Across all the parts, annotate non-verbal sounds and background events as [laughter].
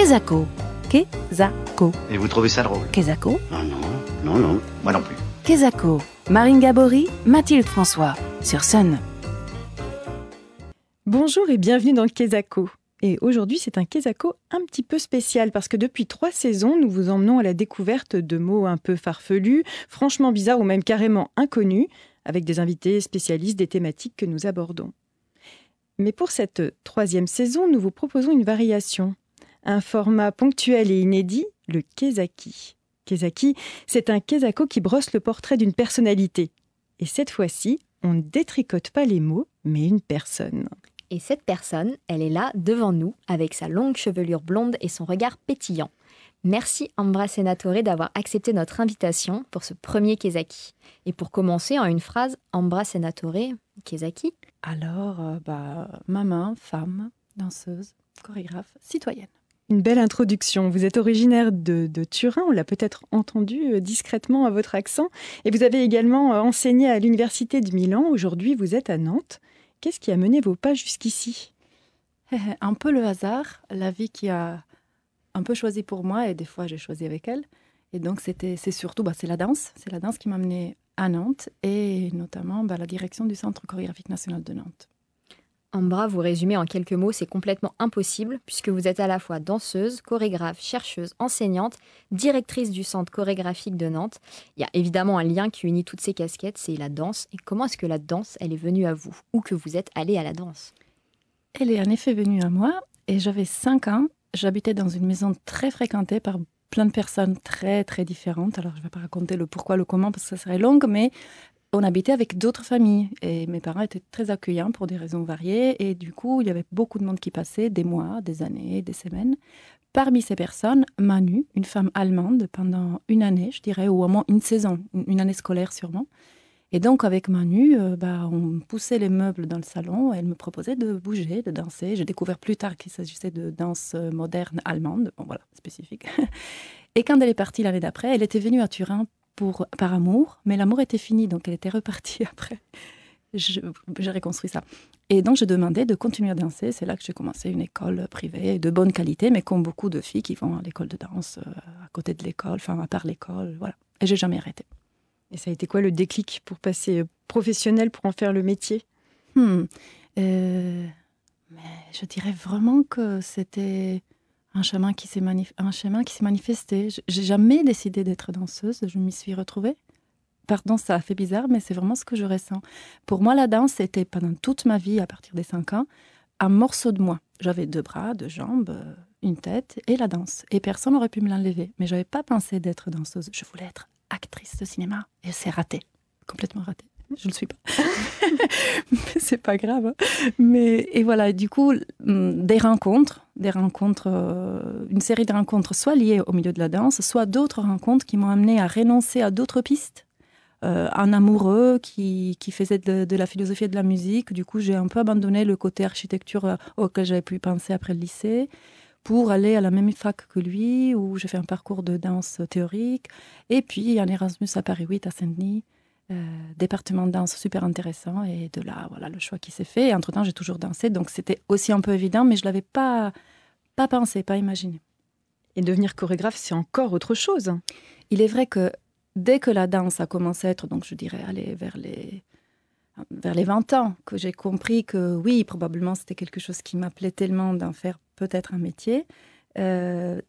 Kezako. Kezako. Et vous trouvez ça drôle Kezako. Non, non, non, non, moi non plus. Kezako. Marine Gabory, Mathilde François. Sur Sun. Bonjour et bienvenue dans Kezako. Et aujourd'hui, c'est un Kezako un petit peu spécial parce que depuis trois saisons, nous vous emmenons à la découverte de mots un peu farfelus, franchement bizarres ou même carrément inconnus, avec des invités spécialistes des thématiques que nous abordons. Mais pour cette troisième saison, nous vous proposons une variation. Un format ponctuel et inédit, le Kezaki. Kezaki, c'est un Kezako qui brosse le portrait d'une personnalité. Et cette fois-ci, on ne détricote pas les mots, mais une personne. Et cette personne, elle est là devant nous, avec sa longue chevelure blonde et son regard pétillant. Merci Ambra Senatore d'avoir accepté notre invitation pour ce premier Kezaki. Et pour commencer en une phrase, Ambra Senatore, Kezaki Alors, euh, bah, maman, femme, danseuse, chorégraphe, citoyenne. Une belle introduction. Vous êtes originaire de, Turin, on l'a peut-être entendu euh, discrètement à votre accent. Et vous avez également euh, enseigné à l'Université de Milan. Aujourd'hui, vous êtes à Nantes. Qu'est-ce qui a mené vos pas jusqu'ici? [laughs] Un peu le hasard, la vie qui a un peu choisi pour moi et des fois j'ai choisi avec elle. Et donc c'est surtout, bah, la danse, c'est la danse qui m'a menée à Nantes et notamment bah, la direction du Centre chorégraphique national de Nantes. Ambra, vous résumez en quelques mots, c'est complètement impossible puisque vous êtes à la fois danseuse, chorégraphe, chercheuse, enseignante, directrice du Centre chorégraphique de Nantes. Il y a évidemment un lien qui unit toutes ces casquettes, c'est la danse. Et comment est-ce que la danse, elle est venue à vous ou que vous êtes allée à la danse? Elle est en effet venue à moi et j'avais 5 ans. J'habitais dans une maison très fréquentée par plein de personnes très très différentes. Alors je ne vais pas raconter le pourquoi, le comment parce que ça serait long, mais on habitait avec d'autres familles et mes parents étaient très accueillants pour des raisons variées et du coup il y avait beaucoup de monde qui passait, des mois, des années, des semaines. Parmi ces personnes, Manu, une femme allemande pendant une année, je dirais, ou au moins une saison, une année scolaire sûrement. Et donc avec Manu, euh, bah, on poussait les meubles dans le salon et elle me proposait de bouger, de danser. J'ai découvert plus tard qu'il s'agissait de danse euh, moderne allemande, bon voilà, spécifique. [laughs] Et quand elle est partie l'année d'après, elle était venue à Turin pour, par amour, mais l'amour était fini, donc elle était repartie [laughs] après. J'ai reconstruit ça. Et donc, je demandais de continuer à danser. C'est là que j'ai commencé une école privée de bonne qualité, mais comme beaucoup de filles qui vont à l'école de danse euh, à côté de l'école, enfin, à part l'école, voilà. Et j'ai jamais arrêté. Et ça a été quoi le déclic pour passer euh, professionnel pour en faire le métier? Hmm. Euh, mais je dirais vraiment que c'était un chemin qui s'est manif- manifesté. Je- J'ai jamais décidé d'être danseuse. Je m'y suis retrouvée. Pardon, ça a fait bizarre, mais c'est vraiment ce que je ressens. Pour moi, la danse était pendant toute ma vie, à partir des 5 ans, un morceau de moi. J'avais deux bras, deux jambes, euh, une tête et la danse. Et personne n'aurait pu me l'enlever. Mais j'avais pas pensé d'être danseuse. Je voulais être actrice de cinéma. Et c'est raté. Complètement raté. Je le suis pas. Mais [laughs] c'est pas grave. hein. Mais et voilà, du coup, hum, des rencontres, des rencontres, euh, une série de rencontres, soit liées au milieu de la danse, soit d'autres rencontres qui m'ont amené à renoncer à d'autres pistes. Euh, un amoureux qui, qui faisait de, de la philosophie et de la musique. Du coup, j'ai un peu abandonné le côté architecture euh, auquel j'avais pu penser après le lycée pour aller à la même fac que lui, où j'ai fait un parcours de danse théorique. Et puis, un Erasmus à Paris 8, à Saint-Denis, euh, département de danse super intéressant. Et de là, voilà le choix qui s'est fait. Et entre-temps, j'ai toujours dansé, donc c'était aussi un peu évident, mais je ne l'avais pas, pas pensé, pas imaginé. Et devenir chorégraphe, c'est encore autre chose. Il est vrai que dès que la danse a commencé à être, donc je dirais, aller vers les, vers les 20 ans, que j'ai compris que oui, probablement c'était quelque chose qui m'appelait tellement d'en faire peut-être un métier, euh,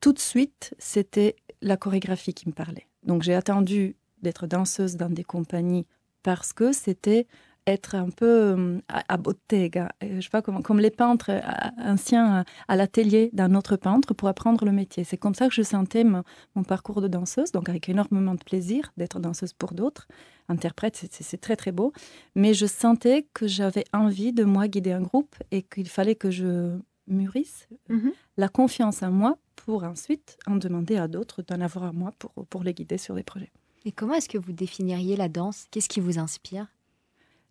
tout de suite, c'était la chorégraphie qui me parlait. Donc j'ai attendu d'être danseuse dans des compagnies parce que c'était être un peu euh, à, à bottega, euh, je sais pas comment, comme les peintres euh, anciens à, à l'atelier d'un autre peintre pour apprendre le métier. C'est comme ça que je sentais mon, mon parcours de danseuse, donc avec énormément de plaisir d'être danseuse pour d'autres. Interprète, c'est- très très beau. Mais je sentais que j'avais envie de moi guider un groupe et qu'il fallait que je mûrisse Mhm. la confiance en moi pour ensuite en demander à d'autres d'en avoir à moi pour, pour les guider sur des projets. Et comment est-ce que vous définiriez la danse? Qu'est-ce qui vous inspire?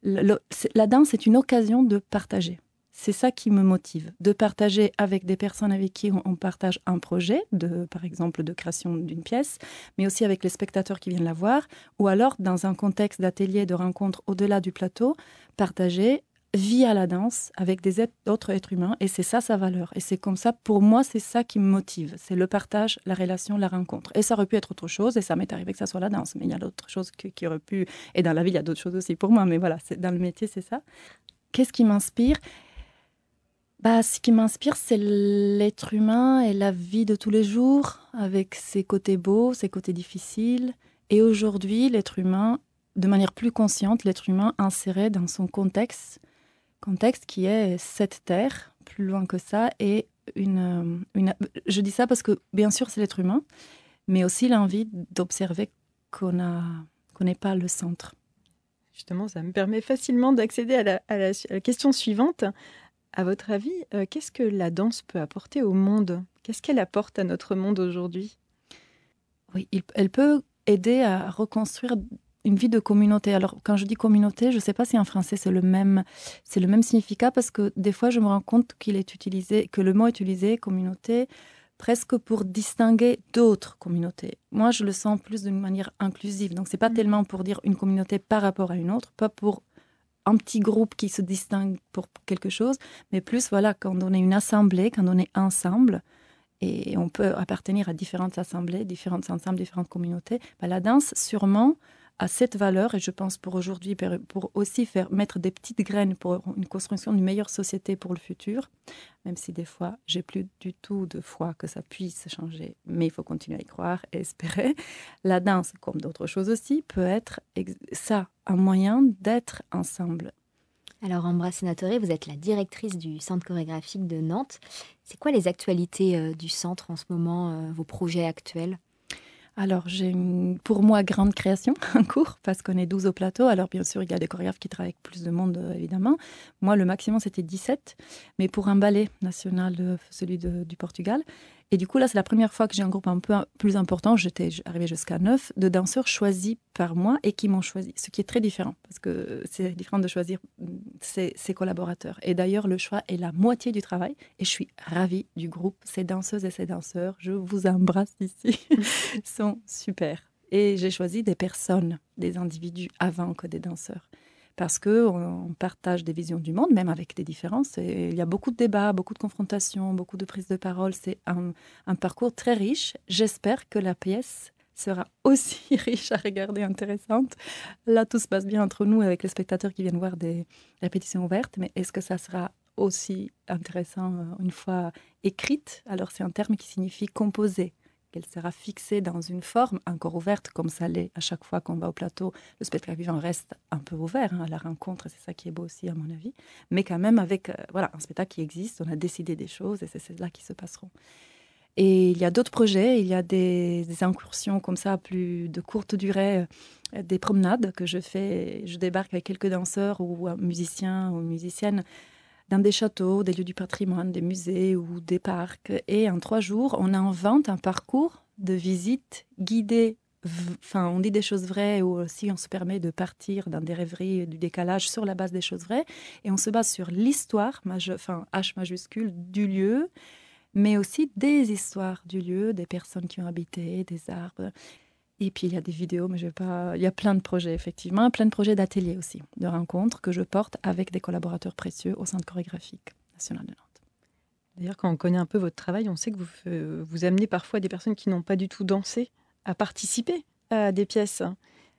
La danse est une occasion de partager. C'est ça qui me motive, de partager avec des personnes avec qui on, partage un projet, par exemple de création d'une pièce, mais aussi avec les spectateurs qui viennent la voir, ou alors dans un contexte d'atelier, de rencontre au-delà du plateau, partager vit à la danse avec des autres êtres humains et c'est ça sa valeur. Et c'est comme ça, pour moi, c'est ça qui me motive. C'est le partage, la relation, la rencontre. Et ça aurait pu être autre chose et ça m'est arrivé que ça soit la danse. Mais il y a d'autres choses qui, auraient pu. Et dans la vie, il y a d'autres choses aussi pour moi. Mais voilà, dans le métier, c'est ça. Qu'est-ce qui m'inspire? Bah, ce qui m'inspire, c'est l'être humain et la vie de tous les jours, avec ses côtés beaux, ses côtés difficiles. Et aujourd'hui, l'être humain, de manière plus consciente, l'être humain inséré dans son contexte, contexte qui est cette terre, plus loin que ça, et une, une je dis ça parce que bien sûr c'est l'être humain, mais aussi l'envie d'observer qu'on n'est pas le centre. Justement, ça me permet facilement d'accéder à, à la, question suivante. À votre avis, euh, qu'est-ce que la danse peut apporter au monde? Qu'est-ce qu'elle apporte à notre monde aujourd'hui? Oui, elle peut aider à reconstruire une vie de communauté. Alors, quand je dis communauté, je ne sais pas si en français c'est le même, c'est le même significat parce que des fois je me rends compte qu'il est utilisé, que le mot est utilisé communauté presque pour distinguer d'autres communautés. Moi, je le sens plus d'une manière inclusive. Donc, c'est pas mmh. tellement pour dire une communauté par rapport à une autre, pas pour un petit groupe qui se distingue pour quelque chose, mais plus, voilà, quand on est une assemblée, quand on est ensemble, et on peut appartenir à différentes assemblées, différentes ensembles, différentes communautés, bah, la danse, sûrement, a cette valeur, et je pense pour aujourd'hui, pour aussi faire mettre des petites graines pour une construction d'une meilleure société pour le futur, même si des fois, j'ai plus du tout de foi que ça puisse changer, mais il faut continuer à y croire et espérer. La danse, comme d'autres choses aussi, peut être ça, un moyen d'être ensemble. Alors, Ambra Sénatoré, vous êtes la directrice du Centre chorégraphique de Nantes. C'est quoi les actualités euh, du centre en ce moment, euh, vos projets actuels? Alors, j'ai pour moi, grande création [laughs] en cours, parce qu'on est 12 au plateau. Alors, bien sûr, il y a des chorégraphes qui travaillent avec plus de monde, euh, évidemment. Moi, le maximum, c'était 17. Mais pour un ballet national, celui du Portugal, et du coup, là, c'est la première fois que j'ai un groupe un peu plus important. J'étais arrivée jusqu'à neuf de danseurs choisis par moi et qui m'ont choisi, ce qui est très différent parce que c'est différent de choisir mm, ses, collaborateurs. Et d'ailleurs, le choix est la moitié du travail et je suis ravie du groupe. Ces danseuses et ces danseurs, je vous embrasse ici, [laughs] sont super. Et j'ai choisi des personnes, des individus avant que des danseurs parce qu'on partage des visions du monde, même avec des différences. Il y a beaucoup de débats, beaucoup de confrontations, beaucoup de prises de parole. C'est un, parcours très riche. J'espère que la pièce sera [laughs] aussi riche à regarder, intéressante. Là, tout se passe bien entre nous avec les spectateurs qui viennent voir des répétitions ouvertes, mais est-ce que ça sera aussi intéressant euh, une fois écrite? Alors, c'est un terme qui signifie composer qu'elle sera fixée dans une forme encore ouverte, comme ça l'est à chaque fois qu'on va au plateau. Le spectacle vivant reste un peu ouvert hein, à la rencontre, c'est ça qui est beau aussi, à mon avis. Mais quand même, avec euh, voilà, un spectacle qui existe, on a décidé des choses et c'est là qui se passeront. Et il y a d'autres projets, il y a des, incursions comme ça, plus de courte durée, euh, des promenades que je fais. Je débarque avec quelques danseurs ou musiciens ou musiciennes dans des châteaux, des lieux du patrimoine, des musées ou des parcs. Et en trois jours, on invente un parcours de visite guidé. Enfin, on dit des choses vraies ou aussi on se permet de partir dans des rêveries du décalage sur la base des choses vraies. Et on se base sur l'histoire, enfin H majuscule, du lieu, mais aussi des histoires du lieu, des personnes qui ont habité, des arbres. Et puis il y a des vidéos, mais je vais pas. Il y a plein de projets effectivement, plein de projets d'ateliers aussi, de rencontres que je porte avec des collaborateurs précieux au Centre chorégraphique national de Nantes. D'ailleurs, quand on connaît un peu votre travail, on sait que vous, vous amenez parfois des personnes qui n'ont pas du tout dansé à participer à des pièces.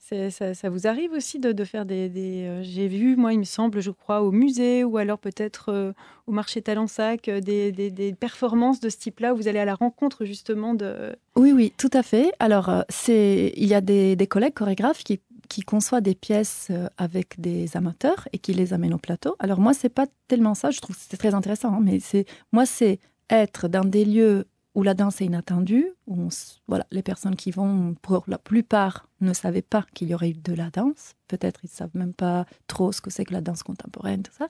Ça, vous arrive aussi de, faire des... Euh, j'ai vu, moi, il me semble, je crois, au musée ou alors peut-être euh, au marché Talensac, euh, des, performances de ce type-là où vous allez à la rencontre justement de... Oui, oui, tout à fait. Alors, c'est il y a des, collègues chorégraphes qui, qui conçoivent des pièces avec des amateurs et qui les amènent au plateau. Alors moi, c'est pas tellement ça, je trouve que c'est très intéressant, hein, mais c'est moi, c'est être dans des lieux où la danse est inattendue, où voilà, les personnes qui vont, pour la plupart, ne savaient pas qu'il y aurait eu de la danse. Peut-être ils ne savent même pas trop ce que c'est que la danse contemporaine, tout ça.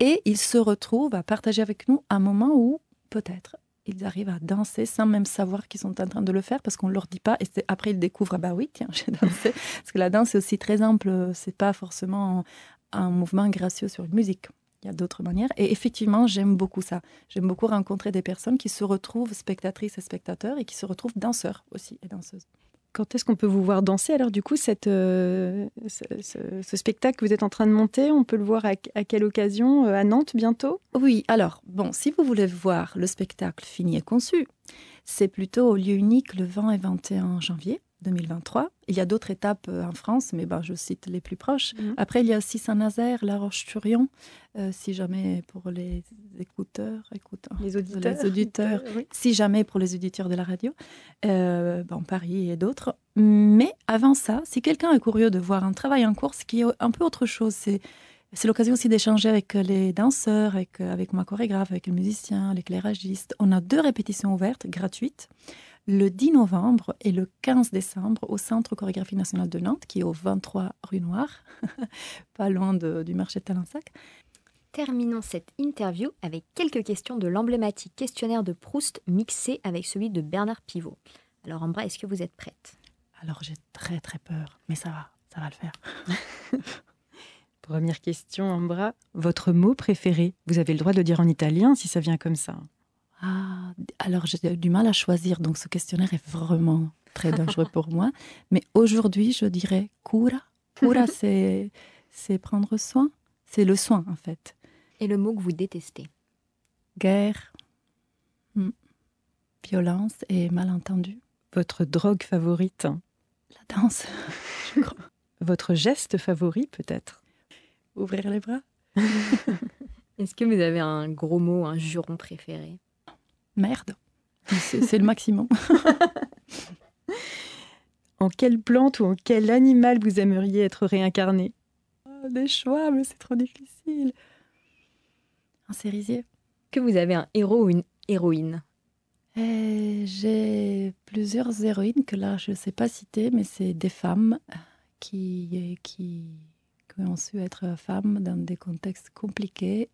Et ils se retrouvent à partager avec nous un moment où, peut-être, ils arrivent à danser sans même savoir qu'ils sont en train de le faire parce qu'on ne leur dit pas. Et après, ils découvrent, ah bah oui, tiens, [laughs] j'ai dansé. parce que la danse est aussi très ample. C'est pas forcément un mouvement gracieux sur une musique il y a d'autres manières. Et effectivement, j'aime beaucoup ça. J'aime beaucoup rencontrer des personnes qui se retrouvent spectatrices et spectateurs et qui se retrouvent danseurs aussi et danseuses. Quand est-ce qu'on peut vous voir danser? Alors du coup, cette, euh, ce, ce- ce spectacle que vous êtes en train de monter, on peut le voir à, à quelle occasion? Euh, À Nantes bientôt? Oui, alors, bon, si vous voulez voir le spectacle fini et conçu, c'est plutôt au lieu unique le 20 et 21 janvier 2023. Il y a d'autres étapes euh, en France, mais ben, je cite les plus proches. Mhm. Après, il y a aussi Saint-Nazaire, La Roche-sur-Yon, euh, si jamais pour les écouteurs, écouteurs, Les auditeurs les auditeurs, [laughs] Oui. si jamais pour les auditeurs de la radio, euh, Paris et d'autres. Mais avant ça, si quelqu'un est curieux de voir un travail en cours, ce qui est un peu autre chose, c'est c'est l'occasion aussi d'échanger avec les danseurs, avec, avec ma chorégraphe, avec le musicien, l'éclairagiste. On a deux répétitions ouvertes, gratuites, le 10 novembre et le 15 décembre au Centre Chorégraphie Nationale de Nantes, qui est au 23 rue Noire, [laughs] pas loin de- du marché de Talensac. Terminons cette interview avec quelques questions de l'emblématique questionnaire de Proust mixé avec celui de Bernard Pivot. Alors Ambra, est-ce que vous êtes prête? Alors j'ai très très peur, mais ça va, ça va le faire. [laughs] Première question, Ambra. Votre mot préféré Vous avez le droit de le dire en italien si ça vient comme ça. Ah, alors j'ai du mal à choisir, donc ce questionnaire est vraiment très dangereux pour moi. [laughs] Mais aujourd'hui, je dirais cura. Cura, [laughs] c'est prendre soin. C'est le soin, en fait. Et le mot que vous détestez? Guerre, hmm, violence et malentendu. Votre drogue favorite? La danse, [laughs] je crois. Votre geste favori peut-être? Ouvrir les bras. Est-ce que vous avez un gros mot, un juron préféré? Merde. C'est le maximum. [laughs] En quelle plante ou en quel animal vous aimeriez être réincarné? Ah, Des choix, mais c'est trop difficile. Un cerisier. Que vous avez un héros ou une héroïne? Et J'ai plusieurs héroïnes que là, je ne sais pas citer, mais c'est des femmes qui, qui, qui ont su être femmes dans des contextes compliqués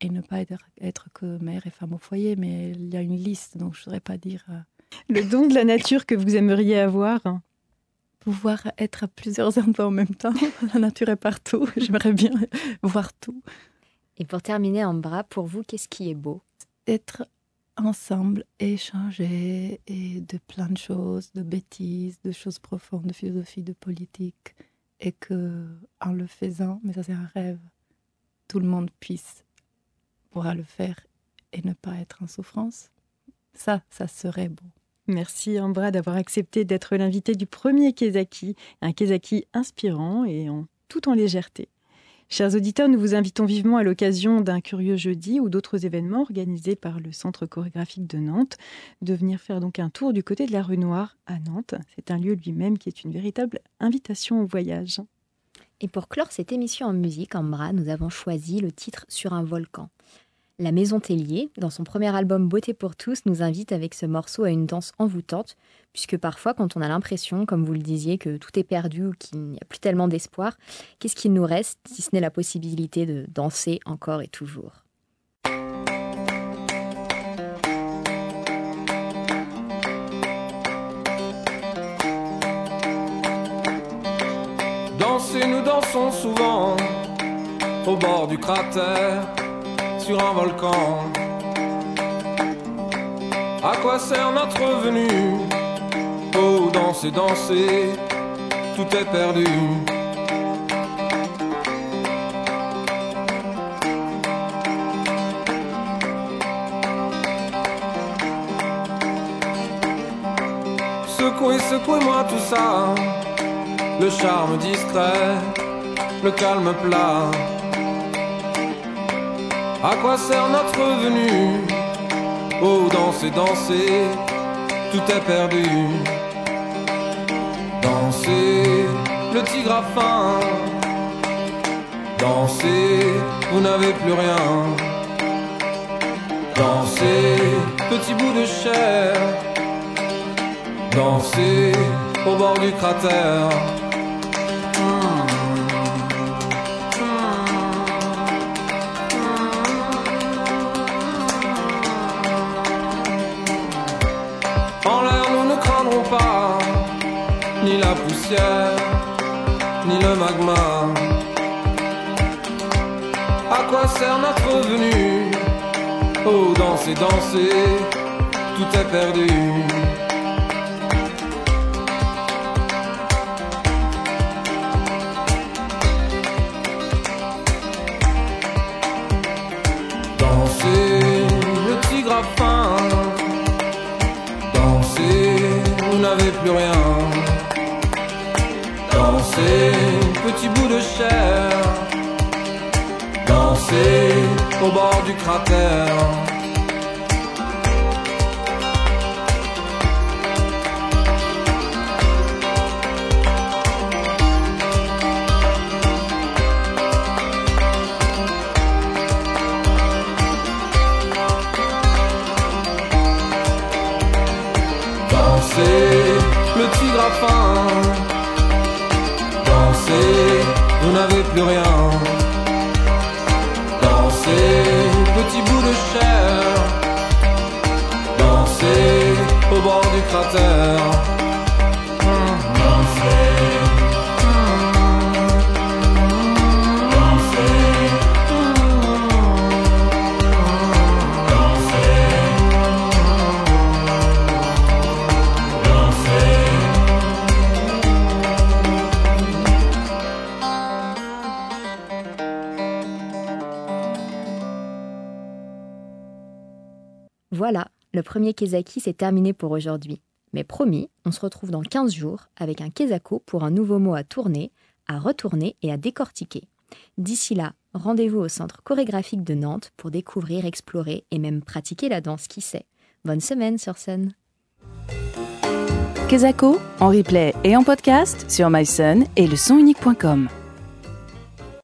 et ne pas être, être que mère et femme au foyer. Mais il y a une liste, donc je ne voudrais pas dire euh, Le don de la nature que vous aimeriez avoir pouvoir être à plusieurs endroits en même temps. [laughs] La nature est partout. [laughs] J'aimerais bien voir tout. Et pour terminer, Ambra, pour vous, qu'est-ce qui est beau? Être ensemble, échanger et de plein de choses, de bêtises, de choses profondes, de philosophie, de politique, et que en le faisant, mais ça c'est un rêve, tout le monde puisse pourra le faire et ne pas être en souffrance. Ça, ça serait beau. Merci Ambra d'avoir accepté d'être l'invité du premier Kezaki, un Kezaki inspirant et en, tout en légèreté. Chers auditeurs, nous vous invitons vivement à l'occasion d'un curieux jeudi ou d'autres événements organisés par le Centre chorégraphique de Nantes de venir faire donc un tour du côté de la rue Noire à Nantes. C'est un lieu lui-même qui est une véritable invitation au voyage. Et pour clore cette émission en musique, Ambra, nous avons choisi le titre Sur un volcan. La Maison Tellier, dans son premier album Beauté pour tous, nous invite avec ce morceau à une danse envoûtante, puisque parfois, quand on a l'impression, comme vous le disiez, que tout est perdu ou qu'il n'y a plus tellement d'espoir, qu'est-ce qu'il nous reste si ce n'est la possibilité de danser encore et toujours? Danser, nous dansons souvent au bord du cratère, sur un volcan. À quoi sert notre venue? Oh, danser, danser, tout est perdu. Secouez, secouez-moi tout ça le charme discret, le calme plat. À quoi sert notre venue Oh, danser, danser, tout est perdu. Dansez, le tigre a faim. Dansez, vous n'avez plus rien. Dansez, petit bout de chair. Dansez au bord du cratère. ni la poussière, ni le magma. À quoi sert notre venue Oh, danser, danser, tout est perdu. Danser, vous n'avez plus rien. Dansez, petit bout de chair. Dansez au bord du cratère. Plus rien. Dansez, petit bout de chair. Dansez, au bord du cratère. Voilà, le premier Kezaki s'est terminé pour aujourd'hui. Mais promis, on se retrouve dans 15 jours avec un Kezako pour un nouveau mot à tourner, à retourner et à décortiquer. D'ici là, rendez-vous au Centre chorégraphique de Nantes pour découvrir, explorer et même pratiquer la danse qui sait. Bonne semaine sur scène. Kezako, en replay et en podcast sur myson et le.